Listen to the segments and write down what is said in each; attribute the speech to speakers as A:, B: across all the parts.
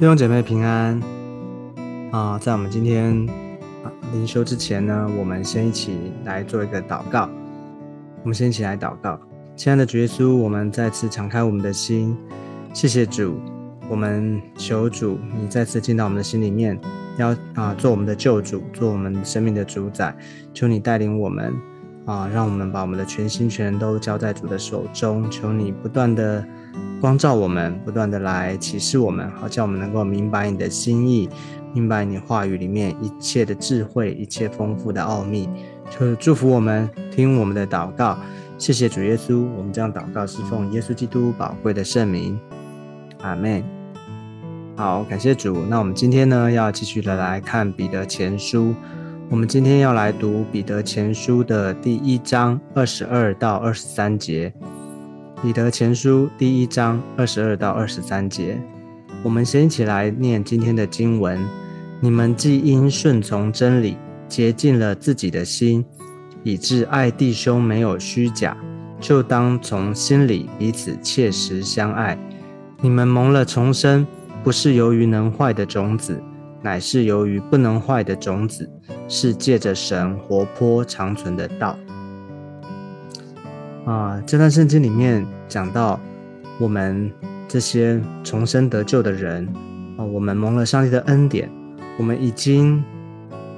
A: 弟兄姐妹平安啊！在我们今天灵修之前呢，我们先一起来做一个祷告。我们先一起来祷告，亲爱的主耶稣，我们再次敞开我们的心，谢谢主。我们求主，你再次进到我们的心里面，要啊做我们的救主，做我们生命的主宰。求你带领我们啊，让我们把我们的全心全都交在主的手中。求你不断的。光照我们，不断的来启示我们，好叫我们能够明白你的心意，明白你话语里面一切的智慧，一切丰富的奥秘。就祝福我们，听我们的祷告。谢谢主耶稣，我们这样祷告是奉耶稣基督宝贵的圣名。阿门。好，感谢主。那我们今天呢，要继续的来看彼得前书。我们今天要来读彼得前书的第一章二十二到二十三节。彼得前书第一章二十二到二十三节，我们先一起来念今天的经文。你们既因顺从真理，洁净了自己的心，以致爱弟兄没有虚假，就当从心里彼此切实相爱。你们蒙了重生，不是由于能坏的种子，乃是由于不能坏的种子，是借着神活泼长存的道。啊，这段圣经里面讲到，我们这些重生得救的人啊，我们蒙了上帝的恩典，我们已经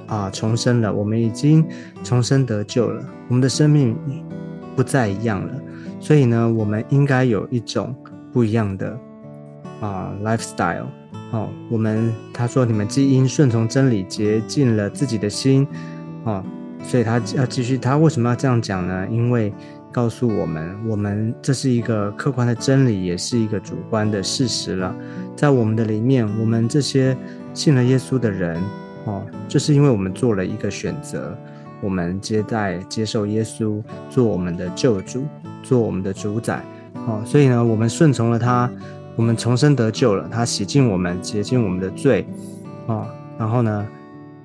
A: 啊重生了，我们已经重生得救了，我们的生命不再一样了。所以呢，我们应该有一种不一样的啊 lifestyle。好，我们他说，你们基因顺从真理，洁净了自己的心啊，所以他要继续，他为什么要这样讲呢？因为告诉我们，我们这是一个客观的真理，也是一个主观的事实了。在我们的里面，我们这些信了耶稣的人，哦，就是因为我们做了一个选择，我们接待、接受耶稣做我们的救主，做我们的主宰，哦，所以呢，我们顺从了他，我们重生得救了，他洗净我们，洁净我们的罪，哦，然后呢，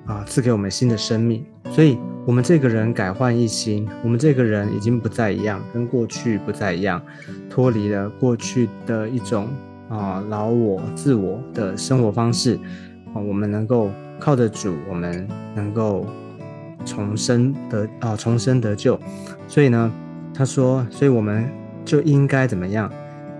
A: 啊，赐给我们新的生命，所以。我们这个人改换一新，我们这个人已经不再一样，跟过去不再一样，脱离了过去的一种啊老我、自我的生活方式啊，我们能够靠得主，我们能够重生得啊重生得救。所以呢，他说，所以我们就应该怎么样？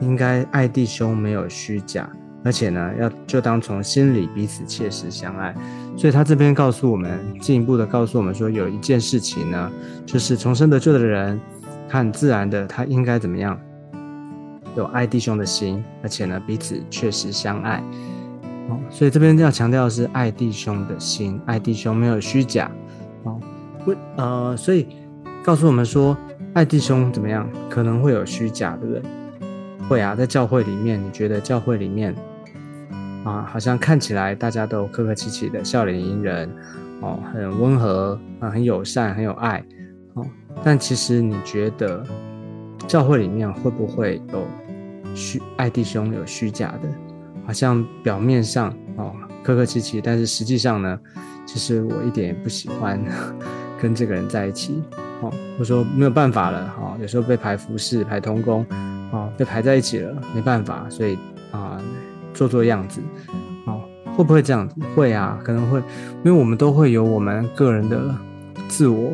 A: 应该爱弟兄，没有虚假。而且呢，要就当从心里彼此切实相爱，所以他这边告诉我们，进一步的告诉我们说，有一件事情呢，就是重生得救的人，他很自然的，他应该怎么样，有爱弟兄的心，而且呢，彼此确实相爱。哦，所以这边要强调的是爱弟兄的心，爱弟兄没有虚假。哦，为呃，所以告诉我们说，爱弟兄怎么样，可能会有虚假，对不对？会啊，在教会里面，你觉得教会里面？啊，好像看起来大家都客客气气的，笑脸迎人，哦，很温和啊，很友善，很有爱，哦。但其实你觉得教会里面会不会有虚爱弟兄有虚假的？好像表面上哦客客气气，但是实际上呢，其实我一点也不喜欢 跟这个人在一起，哦，我说没有办法了，哈，有时候被排服侍、排通工，哦，被排在一起了，没办法，所以。做做样子，哦，会不会这样子？会啊，可能会，因为我们都会有我们个人的自我，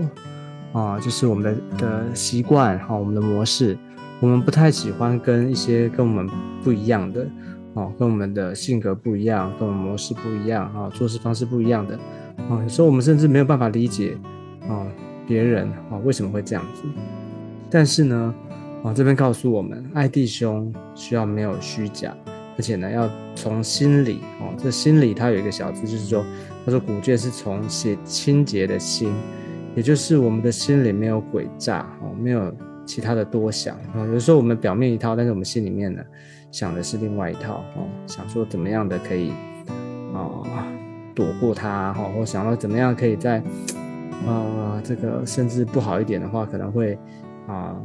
A: 啊，就是我们的的习惯，哈，我们的模式，我们不太喜欢跟一些跟我们不一样的，哦，跟我们的性格不一样，跟我们模式不一样，啊，做事方式不一样的，啊，有时候我们甚至没有办法理解，啊，别人啊为什么会这样子？但是呢，啊，这边告诉我们，爱弟兄需要没有虚假。而且呢，要从心里哦，这心里它有一个小字，就是说，他说古卷是从写清洁的心，也就是我们的心里没有诡诈哦，没有其他的多想啊。有时候我们表面一套，但是我们心里面呢，想的是另外一套哦，想说怎么样的可以啊躲过它哈，或想到怎么样可以在啊这个甚至不好一点的话，可能会啊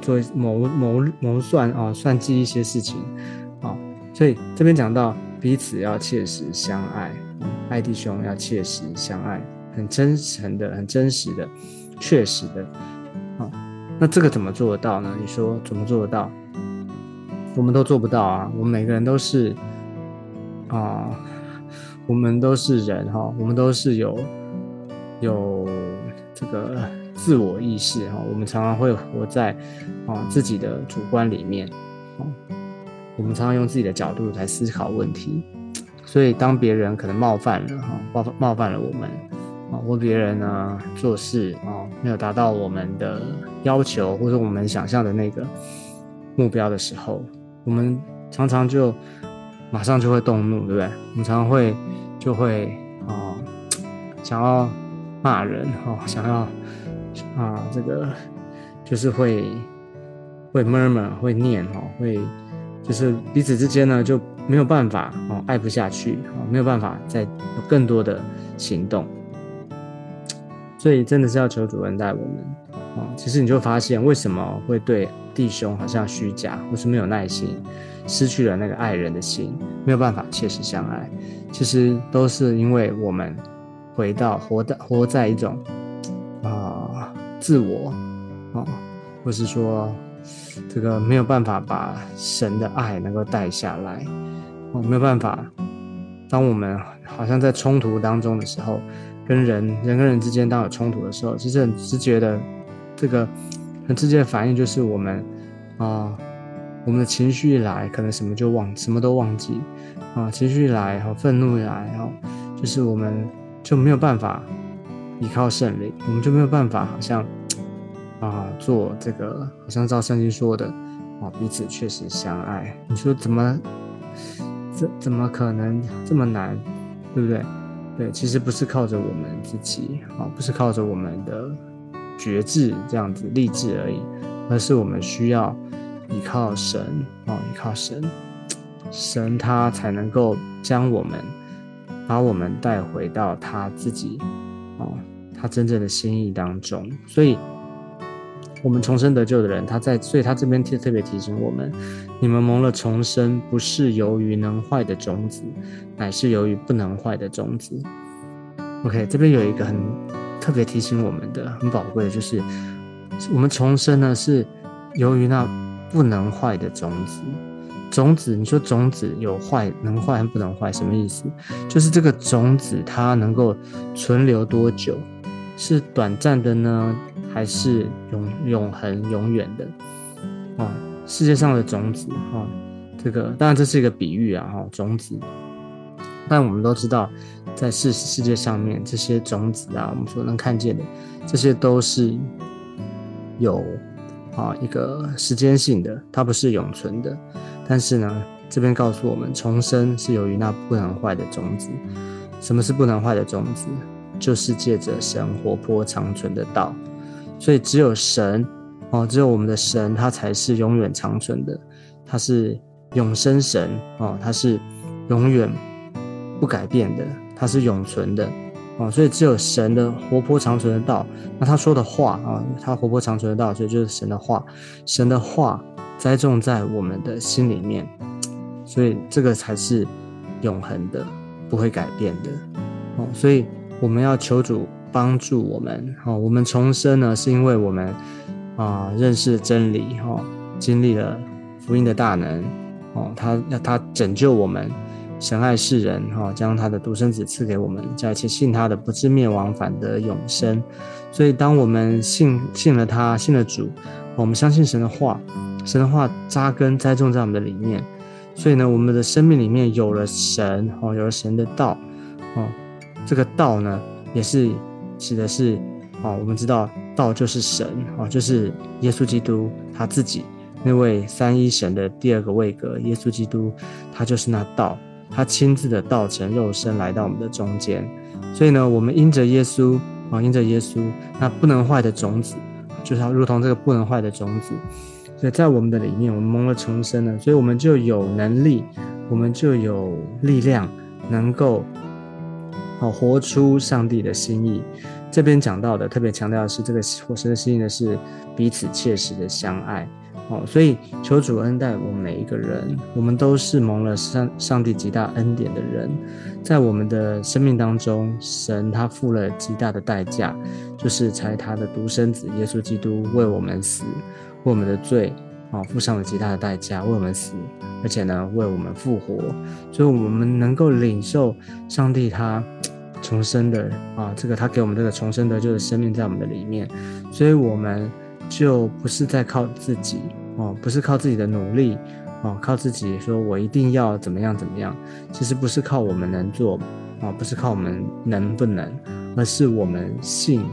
A: 做谋谋谋算啊算计一些事情。所以这边讲到彼此要切实相爱，爱弟兄要切实相爱，很真诚的、很真实的、确实的。啊，那这个怎么做得到呢？你说怎么做得到？我们都做不到啊！我们每个人都是啊，我们都是人哈，我们都是有有这个自我意识哈，我们常常会活在啊自己的主观里面，啊，我们常常用自己的角度来思考问题，所以当别人可能冒犯了哈，冒冒犯了我们啊，或别人呢做事啊没有达到我们的要求或者我们想象的那个目标的时候，我们常常就。马上就会动怒，对不对？我们常常会就会啊，想要骂人哈，想要啊，这个就是会会 murmur 会念哈，会就是彼此之间呢就没有办法哦，爱不下去啊，没有办法再有更多的行动，所以真的是要求主恩待我们啊。其实你就发现为什么会对弟兄好像虚假或是没有耐心。失去了那个爱人的心，没有办法切实相爱，其实都是因为我们回到活的活在一种啊自我啊，或是说这个没有办法把神的爱能够带下来，哦，没有办法。当我们好像在冲突当中的时候，跟人人跟人之间当有冲突的时候，其实很直觉的这个很直接的反应就是我们啊。我们的情绪一来，可能什么就忘，什么都忘记啊！情绪一来，哈，愤怒一来，哈，就是我们就没有办法依靠圣灵，我们就没有办法，好像啊，做这个，好像照圣经说的啊，彼此确实相爱。你说怎么，怎怎么可能这么难，对不对？对，其实不是靠着我们自己啊，不是靠着我们的觉志这样子励志而已，而是我们需要。依靠神哦，依靠神，神他才能够将我们，把我们带回到他自己哦，他真正的心意当中。所以，我们重生得救的人，他在，所以他这边特特别提醒我们：你们蒙了重生，不是由于能坏的种子，乃是由于不能坏的种子。OK，这边有一个很特别提醒我们的、很宝贵的，就是我们重生呢，是由于那。不能坏的种子，种子，你说种子有坏，能坏还不能坏，什么意思？就是这个种子它能够存留多久？是短暂的呢，还是永永恒、永远的？啊，世界上的种子，哈，这个当然这是一个比喻啊，哈，种子。但我们都知道，在世世界上面这些种子啊，我们所能看见的，这些都是有。啊，一个时间性的，它不是永存的。但是呢，这边告诉我们，重生是由于那不能坏的种子。什么是不能坏的种子？就是借着神活泼长存的道。所以只有神，哦，只有我们的神，他才是永远长存的。他是永生神，哦，他是永远不改变的，他是永存的。哦，所以只有神的活泼长存的道，那他说的话啊，他活泼长存的道，所以就是神的话，神的话栽种在我们的心里面，所以这个才是永恒的，不会改变的。哦，所以我们要求主帮助我们。哦，我们重生呢，是因为我们啊认识真理，哈，经历了福音的大能，哦，他要他拯救我们。神爱世人，哈，将他的独生子赐给我们，叫一切信他的不至灭亡，反得永生。所以，当我们信信了他，信了主，我们相信神的话，神的话扎根栽种在我们的里面。所以呢，我们的生命里面有了神，哦，有了神的道，哦，这个道呢，也是指的是，啊，我们知道道就是神，啊，就是耶稣基督他自己那位三一神的第二个位格，耶稣基督，他就是那道。他亲自的道成肉身来到我们的中间，所以呢，我们因着耶稣啊，因着耶稣，那不能坏的种子，就是要如同这个不能坏的种子，所以在我们的里面，我们蒙了重生了，所以我们就有能力，我们就有力量，能够好活出上帝的心意。这边讲到的特别强调的是，这个活生的心意呢，是彼此切实的相爱。哦，所以求主恩待我们每一个人，我们都是蒙了上上帝极大恩典的人，在我们的生命当中，神他付了极大的代价，就是才他的独生子耶稣基督为我们死，为我们的罪啊，付上了极大的代价为我们死，而且呢，为我们复活，所以我们能够领受上帝他重生的啊，这个他给我们这个重生的，就是生命在我们的里面，所以我们就不是在靠自己哦，不是靠自己的努力哦，靠自己说我一定要怎么样怎么样，其实不是靠我们能做啊，不是靠我们能不能，而是我们信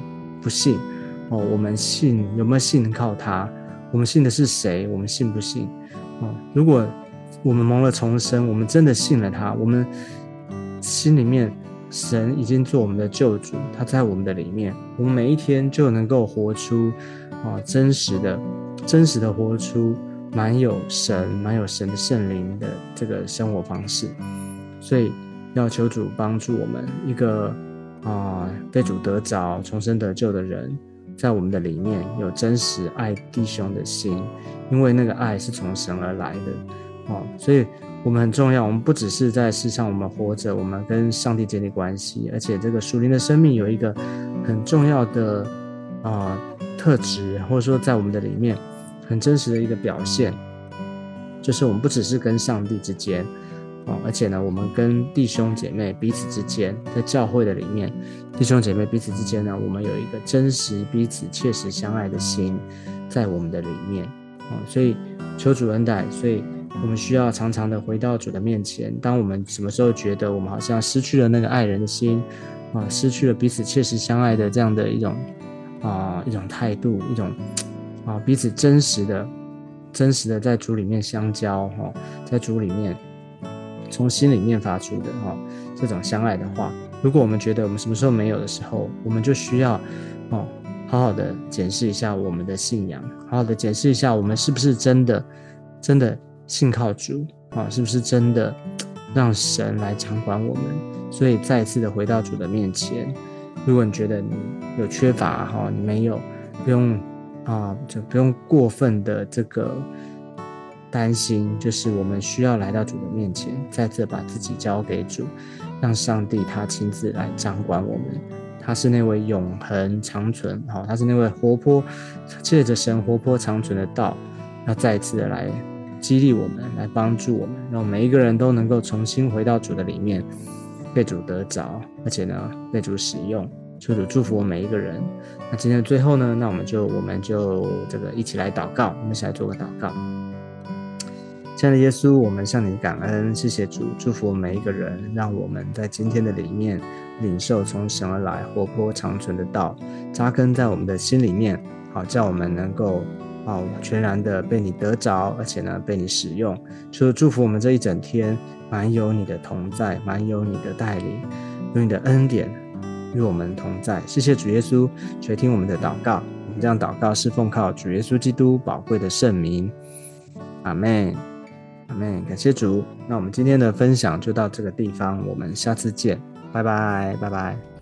A: 不信。哦，我们信有没有信靠他？我们信的是谁？我们信不信？啊，如果我们蒙了重生，我们真的信了他，我们心里面神已经做我们的救主，他在我们的里面，我们每一天就能够活出啊真实的、真实的活出满有神、满有神的圣灵的这个生活方式。所以要求主帮助我们，一个啊被主得着、重生得救的人。在我们的里面有真实爱弟兄的心，因为那个爱是从神而来的，哦，所以我们很重要。我们不只是在世上我们活着，我们跟上帝建立关系，而且这个属灵的生命有一个很重要的啊特质，或者说在我们的里面很真实的一个表现，就是我们不只是跟上帝之间。哦，而且呢，我们跟弟兄姐妹彼此之间，在教会的里面，弟兄姐妹彼此之间呢，我们有一个真实彼此切实相爱的心，在我们的里面。哦，所以求主恩待，所以我们需要常常的回到主的面前。当我们什么时候觉得我们好像失去了那个爱人的心，啊，失去了彼此切实相爱的这样的一种啊一种态度，一种啊彼此真实的、真实的在主里面相交，哈，在主里面。从心里面发出的哈，这种相爱的话，如果我们觉得我们什么时候没有的时候，我们就需要哦，好好的检视一下我们的信仰，好好的检视一下我们是不是真的真的信靠主啊，是不是真的让神来掌管我们？所以再次的回到主的面前，如果你觉得你有缺乏哈，你没有，不用啊，就不用过分的这个。担心就是我们需要来到主的面前，再次把自己交给主，让上帝他亲自来掌管我们。他是那位永恒长存，好，他是那位活泼，借着神活泼长存的道，要再次的来激励我们，来帮助我们，让每一个人都能够重新回到主的里面，被主得着，而且呢被主使用。求主祝福我每一个人。那今天的最后呢，那我们就我们就这个一起来祷告，我们一起来做个祷告。亲爱的耶稣，我们向你感恩，谢谢主，祝福每一个人，让我们在今天的里面领受从神而来活泼长存的道，扎根在我们的心里面，好叫我们能够啊全然的被你得着，而且呢被你使用。求祝福我们这一整天，满有你的同在，满有你的带领，有你的恩典与我们同在。谢谢主耶稣，垂听我们的祷告。我们这样祷告是奉靠主耶稣基督宝贵的圣名，阿门。阿门，感谢主。那我们今天的分享就到这个地方，我们下次见，拜拜，拜拜。